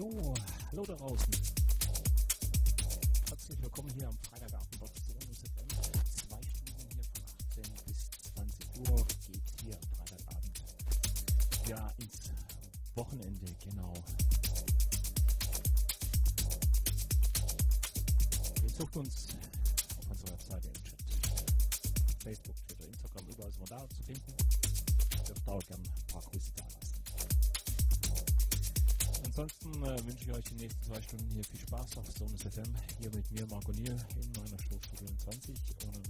Jo, hallo da draußen. Herzlich willkommen hier am Freitagabend bei Sonus FM. Zwei Stunden hier von 18 bis 20 Uhr geht hier am Freitagabend ja ins Wochenende, genau. Ihr sucht uns auf unserer Webseite im Chat. Facebook, Twitter, Instagram, überall sind wir da zu finden. Dürft auch gerne ein paar Grüße. Ansonsten äh, wünsche ich euch die nächsten zwei Stunden hier viel Spaß auf Sonus FM. Hier mit mir, Marco Niel, in meiner Stufe 20. Und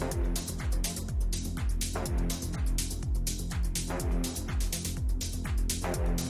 Thank you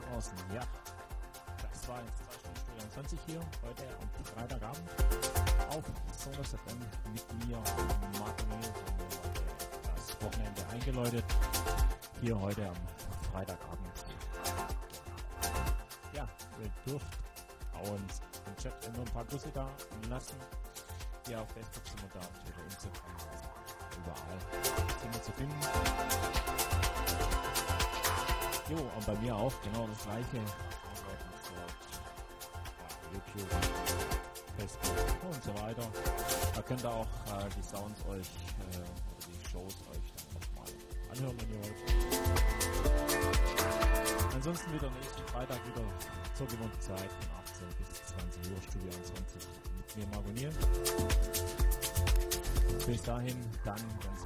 Donnersen. Ja, das war jetzt 2 Stunden 24 hier, heute am Freitagabend auf Sonus FM mit mir, Martin das Wochenende eingeläutet. Hier heute am Freitagabend. Ja, ihr dürft uns im Chat nur ein paar Grüße da lassen. Hier auf Facebook sind wir da, Twitter, Instagram, überall sind wir zu finden. Jo, und bei mir auch genau das gleiche. YouTube, Facebook und so weiter. Da könnt ihr auch äh, die Sounds euch, äh, oder die Shows euch dann nochmal anhören, wenn ihr wollt. Ansonsten wieder nächsten Freitag wieder zur gewohnten Zeit von 18 bis 20 Uhr, Studio 21 mit mir Margonieren. Bis dahin, dann ganz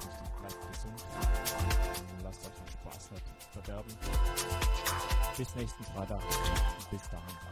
verderben. Bis nächsten Freitag. Bis dahin.